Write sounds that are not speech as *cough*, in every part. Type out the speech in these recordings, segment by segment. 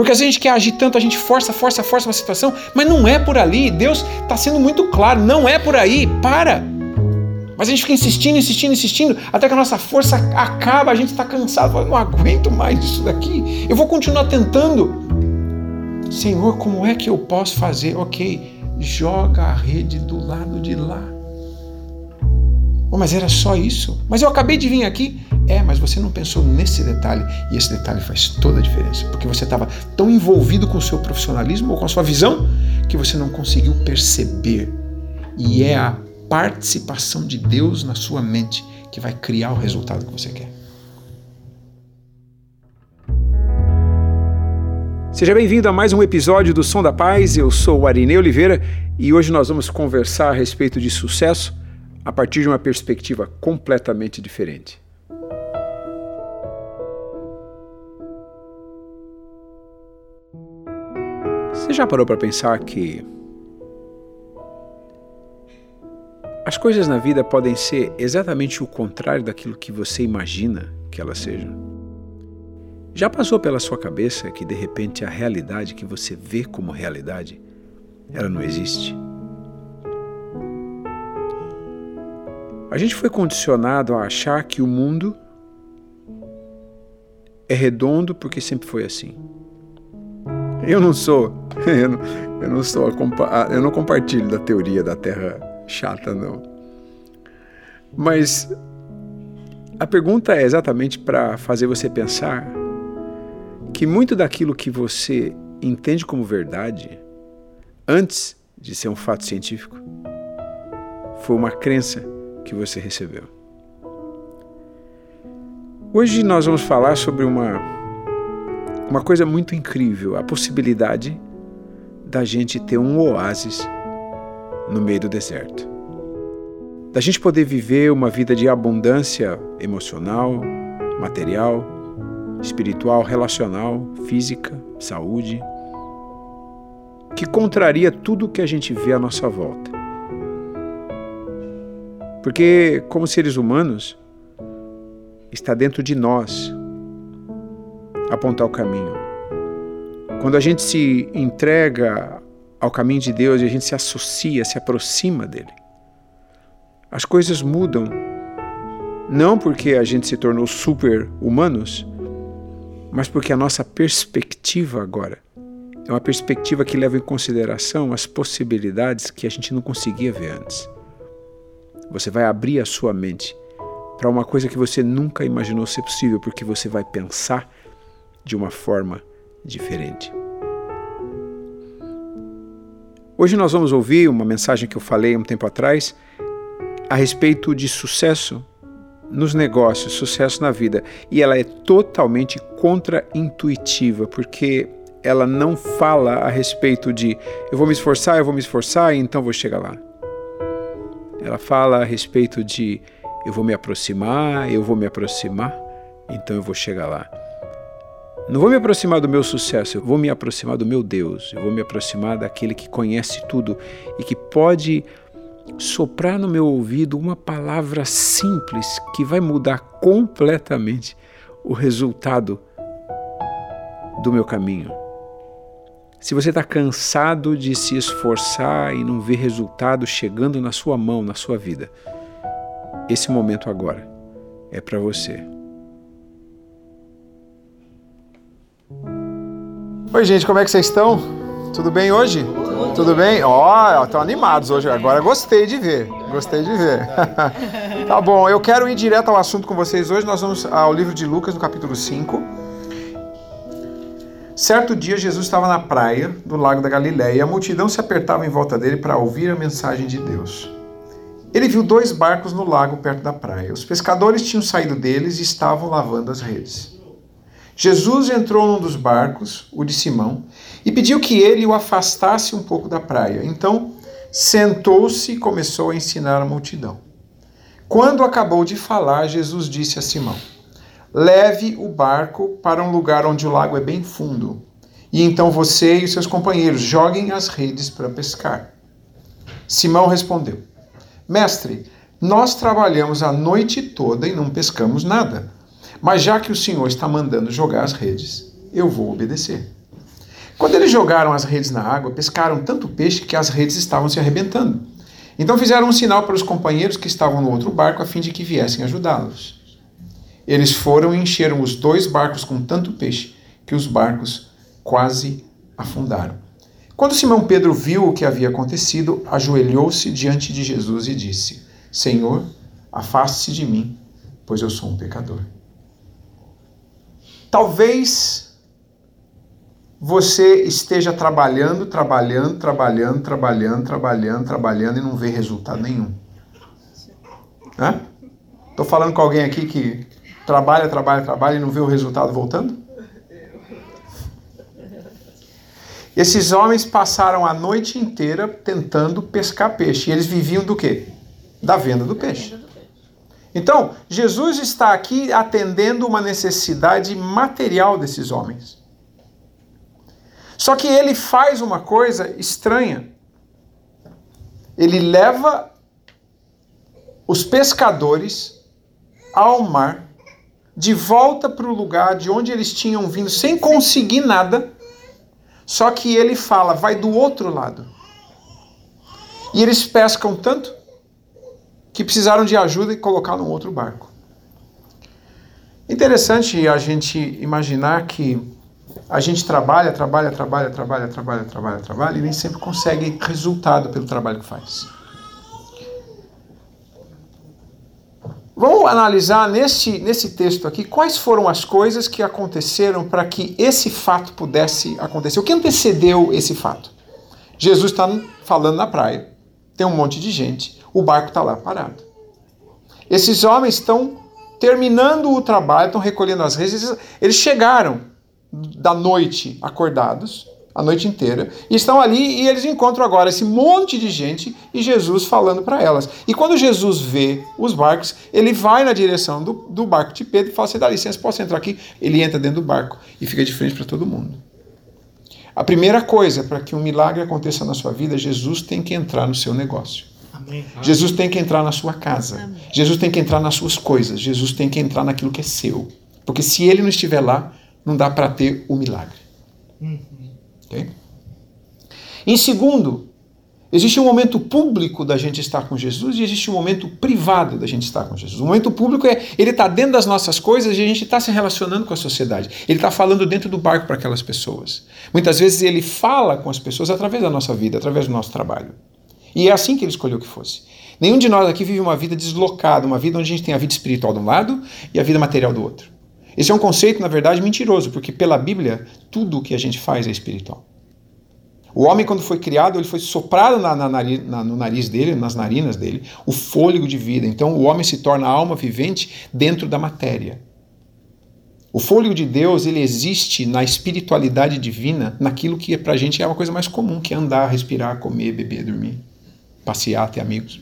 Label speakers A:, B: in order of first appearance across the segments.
A: Porque às vezes a gente quer agir tanto, a gente força, força, força uma situação, mas não é por ali. Deus está sendo muito claro, não é por aí. Para! Mas a gente fica insistindo, insistindo, insistindo, até que a nossa força acaba, a gente está cansado, fala, não aguento mais isso daqui. Eu vou continuar tentando. Senhor, como é que eu posso fazer? Ok, joga a rede do lado de lá. Oh, mas era só isso? Mas eu acabei de vir aqui. É, mas você não pensou nesse detalhe. E esse detalhe faz toda a diferença. Porque você estava tão envolvido com o seu profissionalismo ou com a sua visão que você não conseguiu perceber. E é a participação de Deus na sua mente que vai criar o resultado que você quer. Seja bem-vindo a mais um episódio do Som da Paz. Eu sou o Arinei Oliveira e hoje nós vamos conversar a respeito de sucesso a partir de uma perspectiva completamente diferente. Você já parou para pensar que as coisas na vida podem ser exatamente o contrário daquilo que você imagina que elas sejam? Já passou pela sua cabeça que de repente a realidade que você vê como realidade, ela não existe? A gente foi condicionado a achar que o mundo é redondo porque sempre foi assim. Eu não sou, *laughs* eu não, eu não sou, eu não compartilho da teoria da Terra chata não. Mas a pergunta é exatamente para fazer você pensar que muito daquilo que você entende como verdade, antes de ser um fato científico, foi uma crença que você recebeu. Hoje nós vamos falar sobre uma, uma coisa muito incrível, a possibilidade da gente ter um oásis no meio do deserto. Da gente poder viver uma vida de abundância emocional, material, espiritual, relacional, física, saúde, que contraria tudo o que a gente vê à nossa volta. Porque, como seres humanos, está dentro de nós apontar o caminho. Quando a gente se entrega ao caminho de Deus e a gente se associa, se aproxima dele, as coisas mudam. Não porque a gente se tornou super humanos, mas porque a nossa perspectiva agora é uma perspectiva que leva em consideração as possibilidades que a gente não conseguia ver antes. Você vai abrir a sua mente para uma coisa que você nunca imaginou ser possível, porque você vai pensar de uma forma diferente. Hoje nós vamos ouvir uma mensagem que eu falei um tempo atrás a respeito de sucesso nos negócios, sucesso na vida. E ela é totalmente contra-intuitiva, porque ela não fala a respeito de eu vou me esforçar, eu vou me esforçar e então vou chegar lá. Ela fala a respeito de eu vou me aproximar, eu vou me aproximar, então eu vou chegar lá. Não vou me aproximar do meu sucesso, eu vou me aproximar do meu Deus, eu vou me aproximar daquele que conhece tudo e que pode soprar no meu ouvido uma palavra simples que vai mudar completamente o resultado do meu caminho. Se você está cansado de se esforçar e não ver resultado chegando na sua mão, na sua vida, esse momento agora é para você. Oi, gente, como é que vocês estão? Tudo bem hoje? Tudo, Tudo bem? Ó, oh, estão animados hoje. Agora gostei de ver. Gostei de ver. *laughs* tá bom, eu quero ir direto ao assunto com vocês hoje. Nós vamos ao livro de Lucas, no capítulo 5. Certo dia, Jesus estava na praia do lago da Galiléia e a multidão se apertava em volta dele para ouvir a mensagem de Deus. Ele viu dois barcos no lago perto da praia. Os pescadores tinham saído deles e estavam lavando as redes. Jesus entrou num dos barcos, o de Simão, e pediu que ele o afastasse um pouco da praia. Então, sentou-se e começou a ensinar a multidão. Quando acabou de falar, Jesus disse a Simão: leve o barco para um lugar onde o lago é bem fundo. E então você e os seus companheiros joguem as redes para pescar. Simão respondeu: Mestre, nós trabalhamos a noite toda e não pescamos nada. Mas já que o Senhor está mandando jogar as redes, eu vou obedecer. Quando eles jogaram as redes na água, pescaram tanto peixe que as redes estavam se arrebentando. Então fizeram um sinal para os companheiros que estavam no outro barco a fim de que viessem ajudá-los. Eles foram e encheram os dois barcos com tanto peixe que os barcos quase afundaram. Quando Simão Pedro viu o que havia acontecido, ajoelhou-se diante de Jesus e disse: Senhor, afaste-se de mim, pois eu sou um pecador. Talvez você esteja trabalhando, trabalhando, trabalhando, trabalhando, trabalhando, trabalhando e não vê resultado nenhum. Estou falando com alguém aqui que trabalha, trabalha, trabalha e não vê o resultado voltando? Esses homens passaram a noite inteira tentando pescar peixe. E eles viviam do quê? Da venda do peixe. Então, Jesus está aqui atendendo uma necessidade material desses homens. Só que ele faz uma coisa estranha. Ele leva os pescadores ao mar, de volta para o lugar de onde eles tinham vindo, sem conseguir nada. Só que ele fala, vai do outro lado. E eles pescam tanto que precisaram de ajuda e colocar num outro barco. Interessante a gente imaginar que a gente trabalha, trabalha, trabalha, trabalha, trabalha, trabalha, trabalha e nem sempre consegue resultado pelo trabalho que faz. Vamos analisar nesse, nesse texto aqui quais foram as coisas que aconteceram para que esse fato pudesse acontecer. O que antecedeu esse fato? Jesus está falando na praia, tem um monte de gente, o barco está lá parado. Esses homens estão terminando o trabalho, estão recolhendo as redes, eles chegaram da noite acordados, a noite inteira, e estão ali e eles encontram agora esse monte de gente e Jesus falando para elas. E quando Jesus vê os barcos, ele vai na direção do, do barco de Pedro e fala: Você dá licença, posso entrar aqui? Ele entra dentro do barco e fica de frente para todo mundo. A primeira coisa para que um milagre aconteça na sua vida, Jesus tem que entrar no seu negócio. Amém. Jesus tem que entrar na sua casa. Amém. Jesus tem que entrar nas suas coisas. Jesus tem que entrar naquilo que é seu. Porque se ele não estiver lá, não dá para ter o milagre. Uhum. Okay? Em segundo, existe um momento público da gente estar com Jesus e existe um momento privado da gente estar com Jesus. O momento público é ele está dentro das nossas coisas e a gente está se relacionando com a sociedade. Ele está falando dentro do barco para aquelas pessoas. Muitas vezes ele fala com as pessoas através da nossa vida, através do nosso trabalho. E é assim que ele escolheu que fosse. Nenhum de nós aqui vive uma vida deslocada, uma vida onde a gente tem a vida espiritual de um lado e a vida material do outro. Esse é um conceito, na verdade, mentiroso, porque pela Bíblia, tudo o que a gente faz é espiritual. O homem, quando foi criado, ele foi soprado na, na, na, no nariz dele, nas narinas dele, o fôlego de vida. Então, o homem se torna alma vivente dentro da matéria. O fôlego de Deus, ele existe na espiritualidade divina, naquilo que para a gente é uma coisa mais comum, que é andar, respirar, comer, beber, dormir, passear, ter amigos.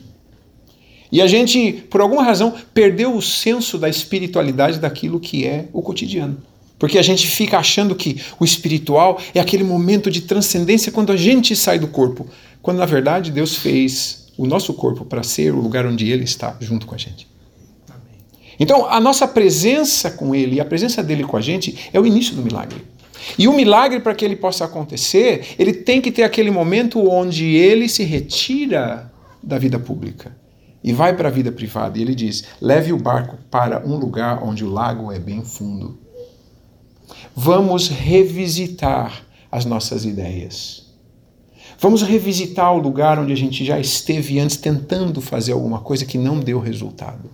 A: E a gente, por alguma razão, perdeu o senso da espiritualidade daquilo que é o cotidiano. Porque a gente fica achando que o espiritual é aquele momento de transcendência quando a gente sai do corpo. Quando na verdade Deus fez o nosso corpo para ser o lugar onde Ele está junto com a gente. Então, a nossa presença com Ele e a presença dele com a gente é o início do milagre. E o milagre, para que ele possa acontecer, ele tem que ter aquele momento onde ele se retira da vida pública e vai para a vida privada. E ele diz: leve o barco para um lugar onde o lago é bem fundo. Vamos revisitar as nossas ideias. Vamos revisitar o lugar onde a gente já esteve antes tentando fazer alguma coisa que não deu resultado.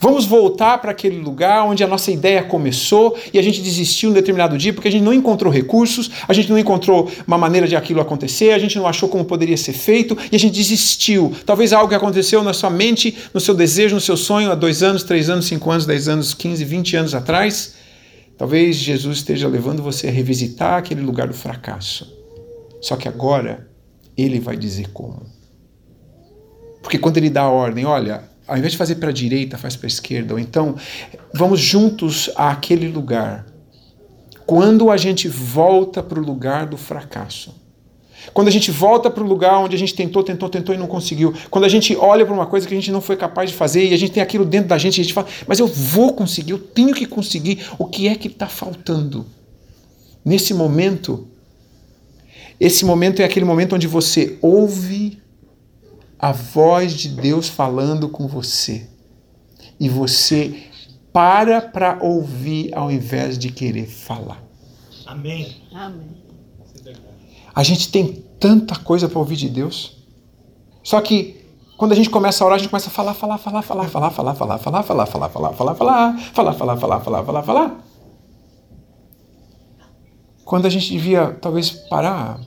A: Vamos voltar para aquele lugar onde a nossa ideia começou e a gente desistiu um determinado dia porque a gente não encontrou recursos, a gente não encontrou uma maneira de aquilo acontecer, a gente não achou como poderia ser feito e a gente desistiu. Talvez algo que aconteceu na sua mente, no seu desejo, no seu sonho há dois anos, três anos, cinco anos, dez anos, quinze, vinte anos atrás. Talvez Jesus esteja levando você a revisitar aquele lugar do fracasso. Só que agora ele vai dizer como. Porque quando ele dá a ordem, olha, ao invés de fazer para a direita, faz para a esquerda. Ou então, vamos juntos àquele lugar. Quando a gente volta para o lugar do fracasso. Quando a gente volta para o lugar onde a gente tentou, tentou, tentou e não conseguiu. Quando a gente olha para uma coisa que a gente não foi capaz de fazer e a gente tem aquilo dentro da gente a gente fala, mas eu vou conseguir, eu tenho que conseguir. O que é que está faltando? Nesse momento, Esse momento é aquele momento onde você ouve a voz de Deus falando com você. E você para para ouvir ao invés de querer falar.
B: Amém.
C: Amém.
A: A gente tem tanta coisa para ouvir de Deus. Só que quando a gente começa a orar, a gente começa a falar, falar, falar, falar, falar, falar, falar, falar, falar, falar, falar, falar, falar, falar, falar, falar, falar, falar, falar. Quando a gente devia talvez parar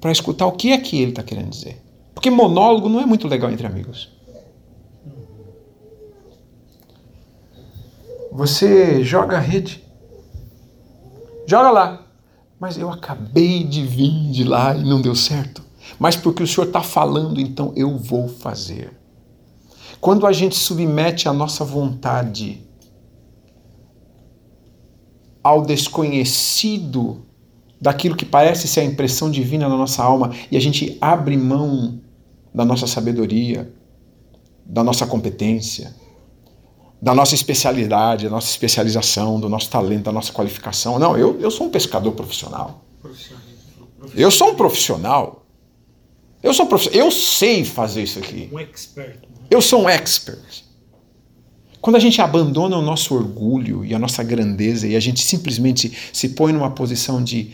A: para escutar o que é que ele está querendo dizer. Porque monólogo não é muito legal entre amigos. Você joga a rede. Joga lá. Mas eu acabei de vir de lá e não deu certo. Mas porque o Senhor está falando, então eu vou fazer. Quando a gente submete a nossa vontade ao desconhecido daquilo que parece ser a impressão divina na nossa alma e a gente abre mão da nossa sabedoria, da nossa competência, da nossa especialidade, da nossa especialização, do nosso talento, da nossa qualificação. Não, eu, eu sou um pescador profissional. Eu sou um profissional. Eu sou um profissional. Eu sei fazer isso aqui.
B: Um expert. né?
A: Eu sou um expert. Quando a gente abandona o nosso orgulho e a nossa grandeza e a gente simplesmente se põe numa posição de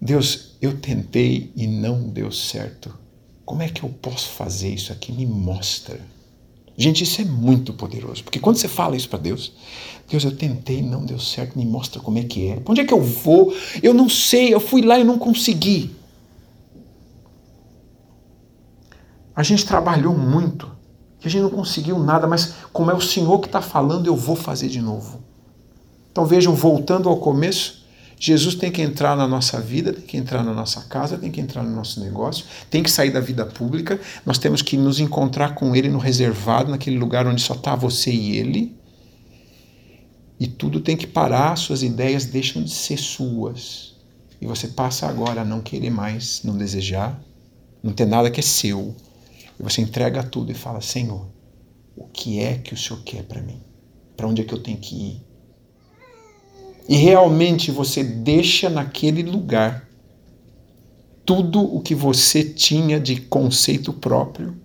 A: Deus, eu tentei e não deu certo. Como é que eu posso fazer isso aqui? Me mostra. Gente, isso é muito poderoso, porque quando você fala isso para Deus, Deus, eu tentei, não deu certo, me mostra como é que é. Pra onde é que eu vou? Eu não sei, eu fui lá e não consegui. A gente trabalhou muito, que a gente não conseguiu nada, mas como é o Senhor que está falando, eu vou fazer de novo. Então vejam, voltando ao começo, Jesus tem que entrar na nossa vida, tem que entrar na nossa casa, tem que entrar no nosso negócio, tem que sair da vida pública, nós temos que nos encontrar com Ele no reservado, naquele lugar onde só está você e Ele. E tudo tem que parar, suas ideias deixam de ser suas. E você passa agora a não querer mais, não desejar, não ter nada que é seu. E você entrega tudo e fala: Senhor, o que é que o Senhor quer para mim? Para onde é que eu tenho que ir? E realmente você deixa naquele lugar tudo o que você tinha de conceito próprio,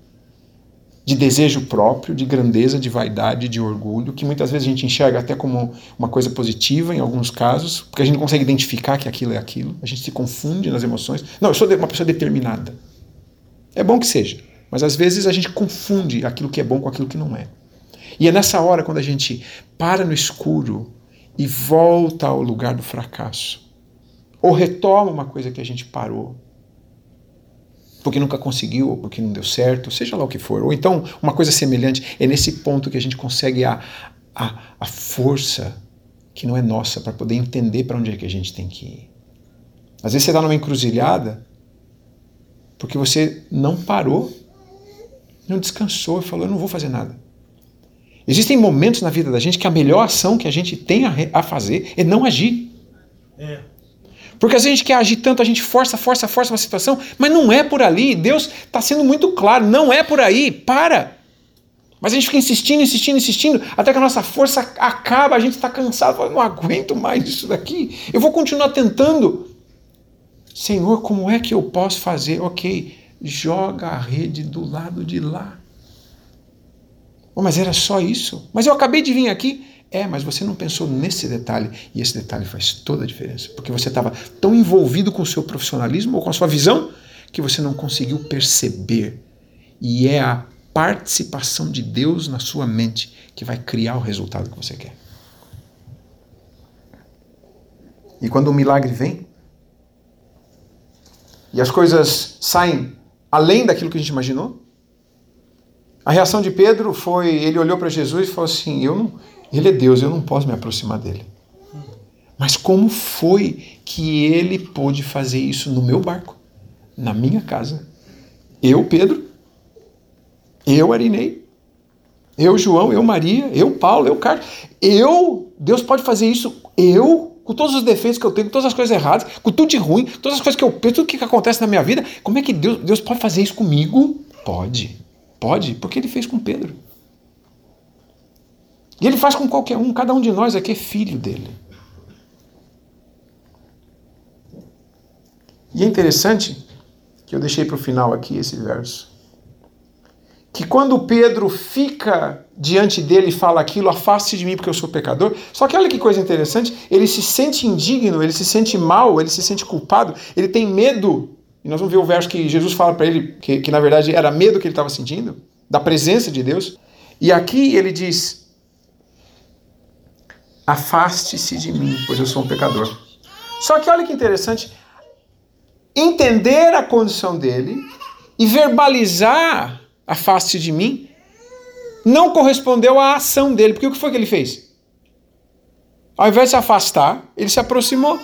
A: de desejo próprio, de grandeza, de vaidade, de orgulho, que muitas vezes a gente enxerga até como uma coisa positiva em alguns casos, porque a gente não consegue identificar que aquilo é aquilo, a gente se confunde nas emoções. Não, eu sou uma pessoa determinada. É bom que seja, mas às vezes a gente confunde aquilo que é bom com aquilo que não é. E é nessa hora quando a gente para no escuro e volta ao lugar do fracasso. Ou retoma uma coisa que a gente parou. Porque nunca conseguiu, ou porque não deu certo, seja lá o que for. Ou então, uma coisa semelhante. É nesse ponto que a gente consegue a, a, a força que não é nossa para poder entender para onde é que a gente tem que ir. Às vezes você está numa encruzilhada porque você não parou, não descansou e falou: Eu não vou fazer nada. Existem momentos na vida da gente que a melhor ação que a gente tem a, a fazer é não agir.
B: É.
A: Porque às vezes a gente quer agir tanto, a gente força, força, força uma situação, mas não é por ali. Deus está sendo muito claro, não é por aí. Para. Mas a gente fica insistindo, insistindo, insistindo, até que a nossa força acaba, a gente está cansado, fala, não aguento mais isso daqui. Eu vou continuar tentando. Senhor, como é que eu posso fazer? Ok, joga a rede do lado de lá. Oh, mas era só isso? Mas eu acabei de vir aqui. É, mas você não pensou nesse detalhe. E esse detalhe faz toda a diferença. Porque você estava tão envolvido com o seu profissionalismo ou com a sua visão que você não conseguiu perceber. E é a participação de Deus na sua mente que vai criar o resultado que você quer. E quando o milagre vem, e as coisas saem além daquilo que a gente imaginou, a reação de Pedro foi: ele olhou para Jesus e falou assim: eu não, Ele é Deus, eu não posso me aproximar dele. Mas como foi que ele pôde fazer isso no meu barco, na minha casa? Eu, Pedro, eu, Arinei, eu, João, eu, Maria, eu, Paulo, eu, Carlos. Eu, Deus pode fazer isso, eu, com todos os defeitos que eu tenho, com todas as coisas erradas, com tudo de ruim, todas as coisas que eu penso, tudo que acontece na minha vida. Como é que Deus, Deus pode fazer isso comigo? Pode. Pode, porque ele fez com Pedro. E ele faz com qualquer um, cada um de nós aqui é filho dele. E é interessante que eu deixei para o final aqui esse verso. Que quando Pedro fica diante dele e fala aquilo, afaste de mim porque eu sou pecador. Só que olha que coisa interessante, ele se sente indigno, ele se sente mal, ele se sente culpado, ele tem medo. E nós vamos ver o verso que Jesus fala para ele, que, que na verdade era medo que ele estava sentindo, da presença de Deus. E aqui ele diz: Afaste-se de mim, pois eu sou um pecador. Só que olha que interessante, entender a condição dele e verbalizar afaste de mim não correspondeu à ação dele, porque o que foi que ele fez? Ao invés de se afastar, ele se aproximou.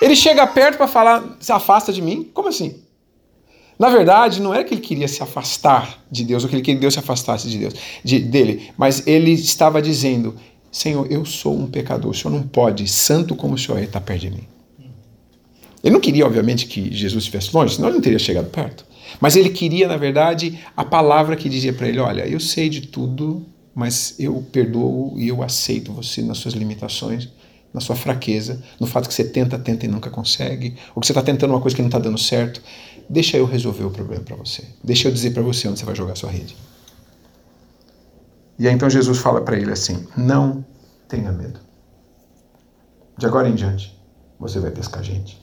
A: Ele chega perto para falar, se afasta de mim? Como assim? Na verdade, não era que ele queria se afastar de Deus, ou que ele queria que Deus se afastasse de Deus, de, dele, mas ele estava dizendo: Senhor, eu sou um pecador, o Senhor não pode, santo como o Senhor é, estar perto de mim. Ele não queria, obviamente, que Jesus estivesse longe, senão ele não teria chegado perto. Mas ele queria, na verdade, a palavra que dizia para ele: Olha, eu sei de tudo, mas eu perdoo e eu aceito você nas suas limitações, na sua fraqueza, no fato que você tenta, tenta e nunca consegue, ou que você está tentando uma coisa que não está dando certo. Deixa eu resolver o problema para você. Deixa eu dizer para você onde você vai jogar sua rede. E aí então Jesus fala para ele assim: Não tenha medo. De agora em diante, você vai pescar gente.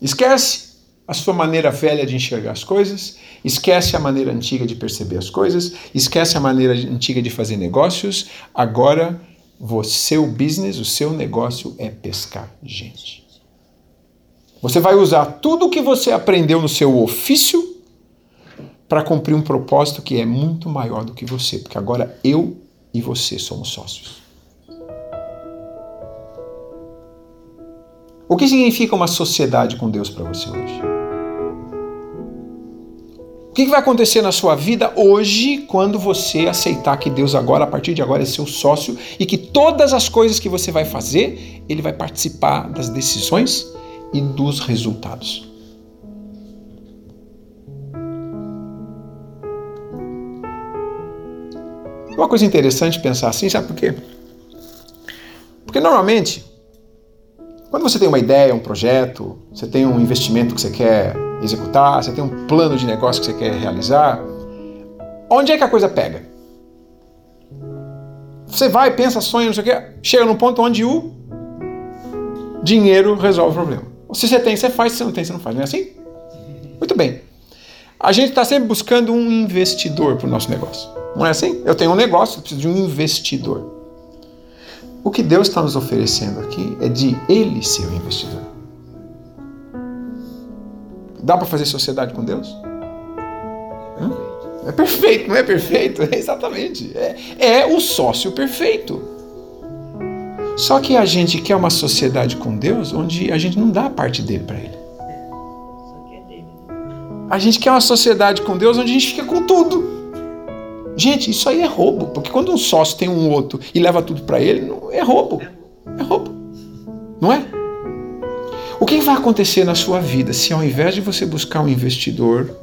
A: Esquece a sua maneira velha de enxergar as coisas, esquece a maneira antiga de perceber as coisas, esquece a maneira antiga de fazer negócios. Agora, o seu business, o seu negócio é pescar gente. Você vai usar tudo o que você aprendeu no seu ofício para cumprir um propósito que é muito maior do que você, porque agora eu e você somos sócios. O que significa uma sociedade com Deus para você hoje? O que vai acontecer na sua vida hoje quando você aceitar que Deus agora, a partir de agora, é seu sócio e que todas as coisas que você vai fazer, ele vai participar das decisões e dos resultados? Uma coisa interessante pensar assim, sabe por quê? Porque normalmente quando você tem uma ideia, um projeto, você tem um investimento que você quer executar, você tem um plano de negócio que você quer realizar, onde é que a coisa pega? Você vai, pensa, sonha, não sei o quê, chega num ponto onde o dinheiro resolve o problema. Se você tem, você faz, se você não tem, você não faz. Não é assim? Muito bem. A gente está sempre buscando um investidor para o nosso negócio. Não é assim? Eu tenho um negócio, eu preciso de um investidor. O que Deus está nos oferecendo aqui é de Ele ser o investidor. Dá para fazer sociedade com Deus? É perfeito, não é perfeito? É *laughs* exatamente. É, é o sócio perfeito. Só que a gente quer uma sociedade com Deus onde a gente não dá a parte dele para Ele. A gente quer uma sociedade com Deus onde a gente fica com tudo. Gente, isso aí é roubo, porque quando um sócio tem um outro e leva tudo para ele, é roubo. É roubo. Não é? O que vai acontecer na sua vida se ao invés de você buscar um investidor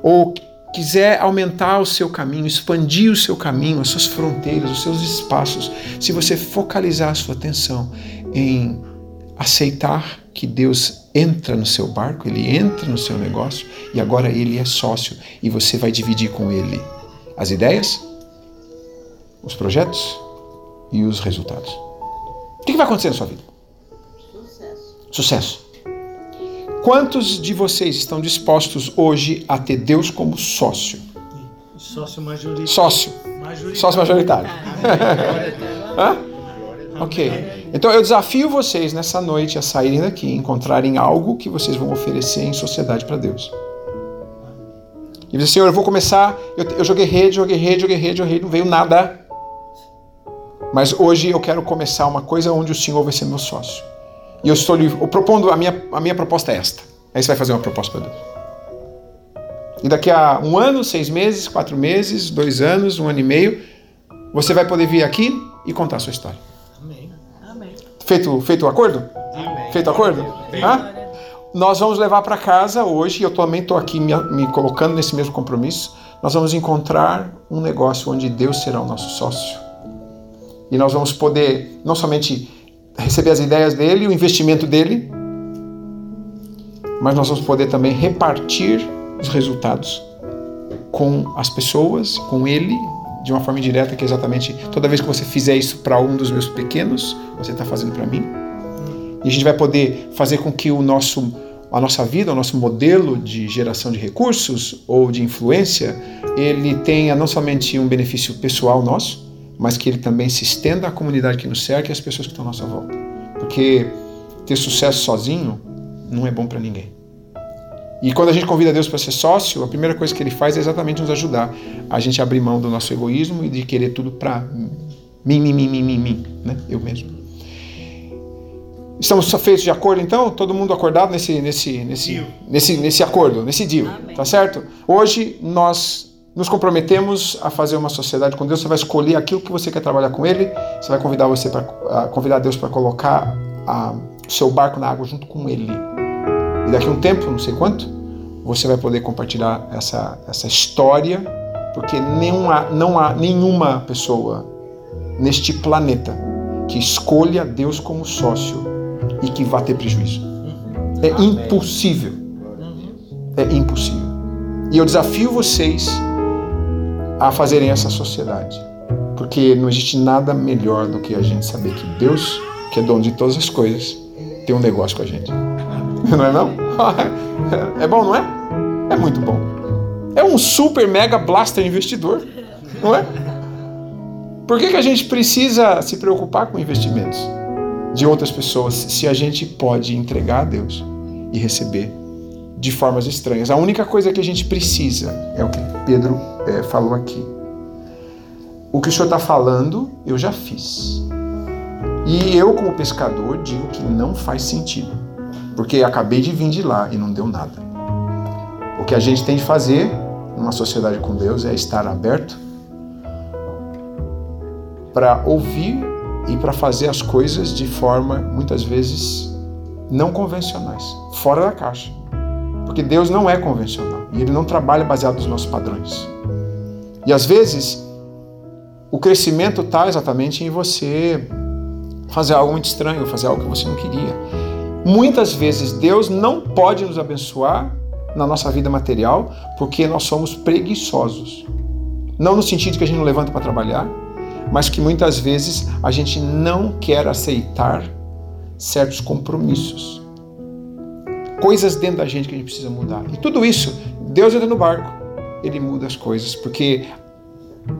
A: ou quiser aumentar o seu caminho, expandir o seu caminho, as suas fronteiras, os seus espaços, se você focalizar a sua atenção em aceitar que Deus entra no seu barco, ele entra no seu negócio e agora ele é sócio e você vai dividir com ele as ideias, os projetos e os resultados. O que vai acontecer na sua vida? Sucesso. Quantos de vocês estão dispostos hoje a ter Deus como sócio?
B: Sócio majoritário.
A: Sócio. Majoritário. Sócio majoritário. Hã? Ok. Então eu desafio vocês nessa noite a saírem daqui e encontrarem algo que vocês vão oferecer em sociedade para Deus. E diz, Senhor, eu vou começar. Eu, eu joguei rede, joguei rede, joguei rede, joguei rede, não veio nada. Mas hoje eu quero começar uma coisa onde o Senhor vai ser meu sócio. E eu estou lhe propondo, a minha, a minha proposta é esta. Aí você vai fazer uma proposta para Deus. E daqui a um ano, seis meses, quatro meses, dois anos, um ano e meio, você vai poder vir aqui e contar a sua história. Amém. Amém. Feito, feito o acordo? Amém. Feito o acordo? Hã? nós vamos levar para casa hoje, e eu também estou aqui me, me, colocando nesse mesmo compromisso, nós vamos encontrar um negócio onde Deus será o nosso sócio. E nós vamos poder não somente receber as ideias dele, o investimento dele, mas nós vamos poder também repartir os resultados com as pessoas, com ele, de uma forma indireta, que é exatamente toda vez que você fizer isso para um dos meus pequenos, você está fazendo para mim. E a gente vai poder fazer com que o nosso, a nossa vida, o nosso modelo de geração de recursos ou de influência, ele tenha não somente um benefício pessoal nosso, mas que ele também se estenda à comunidade que nos cerca e às pessoas que estão à nossa volta. Porque ter sucesso sozinho não é bom para ninguém. E quando a gente convida Deus para ser sócio, a primeira coisa que ele faz é exatamente nos ajudar a gente abrir mão do nosso egoísmo e de querer tudo para mim, mim, mim, mim, mim, mim, né? Eu mesmo. Estamos feitos de acordo então? Todo mundo acordado nesse nesse nesse nesse nesse acordo, nesse deal, Amém. tá certo? Hoje nós nos comprometemos a fazer uma sociedade com Deus. Você vai escolher aquilo que você quer trabalhar com Ele. Você vai convidar você para convidar Deus para colocar o seu barco na água junto com Ele. E daqui a um tempo, não sei quanto, você vai poder compartilhar essa, essa história, porque nenhuma, não há nenhuma pessoa neste planeta que escolha Deus como sócio e que vá ter prejuízo. É impossível. É impossível. E eu desafio vocês a fazerem essa sociedade. Porque não existe nada melhor do que a gente saber que Deus, que é dono de todas as coisas, tem um negócio com a gente. *laughs* Não é não? *laughs* É bom, não é? É muito bom. É um super mega blaster investidor, não é? Por que, que a gente precisa se preocupar com investimentos de outras pessoas se a gente pode entregar a Deus e receber de formas estranhas? A única coisa que a gente precisa é o que Pedro é, falou aqui. O que o senhor está falando, eu já fiz. E eu, como pescador, digo que não faz sentido porque acabei de vir de lá e não deu nada. O que a gente tem de fazer numa sociedade com Deus é estar aberto para ouvir e para fazer as coisas de forma muitas vezes não convencionais, fora da caixa. Porque Deus não é convencional e ele não trabalha baseado nos nossos padrões. E às vezes o crescimento está exatamente em você fazer algo muito estranho, fazer algo que você não queria. Muitas vezes Deus não pode nos abençoar na nossa vida material porque nós somos preguiçosos. Não no sentido que a gente não levanta para trabalhar, mas que muitas vezes a gente não quer aceitar certos compromissos. Coisas dentro da gente que a gente precisa mudar. E tudo isso, Deus entra no barco, ele muda as coisas, porque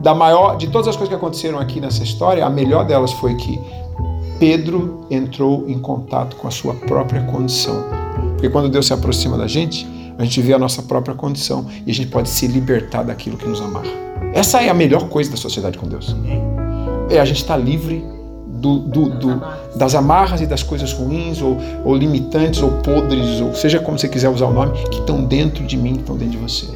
A: da maior de todas as coisas que aconteceram aqui nessa história, a melhor delas foi que Pedro entrou em contato com a sua própria condição. Porque quando Deus se aproxima da gente, a gente vê a nossa própria condição e a gente pode se libertar daquilo que nos amarra. Essa é a melhor coisa da sociedade com Deus. É a gente estar tá livre do, do, do, das amarras e das coisas ruins, ou, ou limitantes, ou podres, ou seja como você quiser usar o nome, que estão dentro de mim, que estão dentro de você.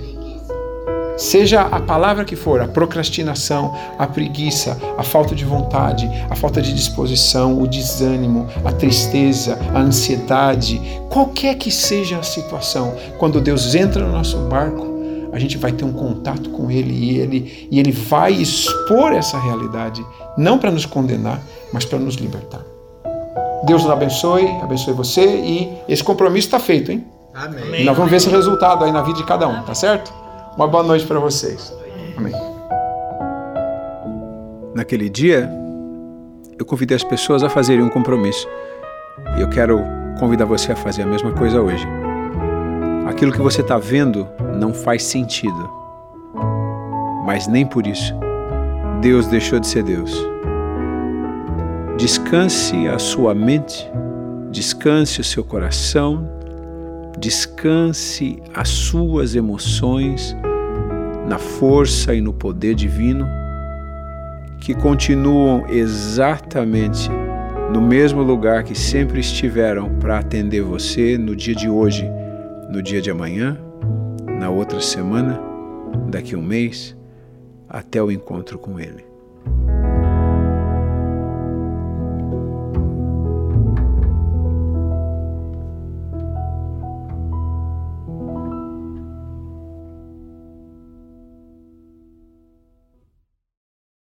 A: Seja a palavra que for, a procrastinação, a preguiça, a falta de vontade, a falta de disposição, o desânimo, a tristeza, a ansiedade, qualquer que seja a situação, quando Deus entra no nosso barco, a gente vai ter um contato com Ele e Ele, e ele vai expor essa realidade, não para nos condenar, mas para nos libertar. Deus nos abençoe, abençoe você e esse compromisso está feito, hein? Amém. E nós vamos ver esse resultado aí na vida de cada um, tá certo? Uma boa noite para vocês. Amém.
C: Naquele dia, eu convidei as pessoas a fazerem um compromisso. E eu quero convidar você a fazer a mesma coisa hoje. Aquilo que você está vendo não faz sentido. Mas nem por isso Deus deixou de ser Deus. Descanse a sua mente, descanse o seu coração, descanse as suas emoções na força e no poder divino, que continuam exatamente no mesmo lugar que sempre estiveram para atender você no dia de hoje, no dia de amanhã, na outra semana, daqui a um mês, até o encontro com Ele.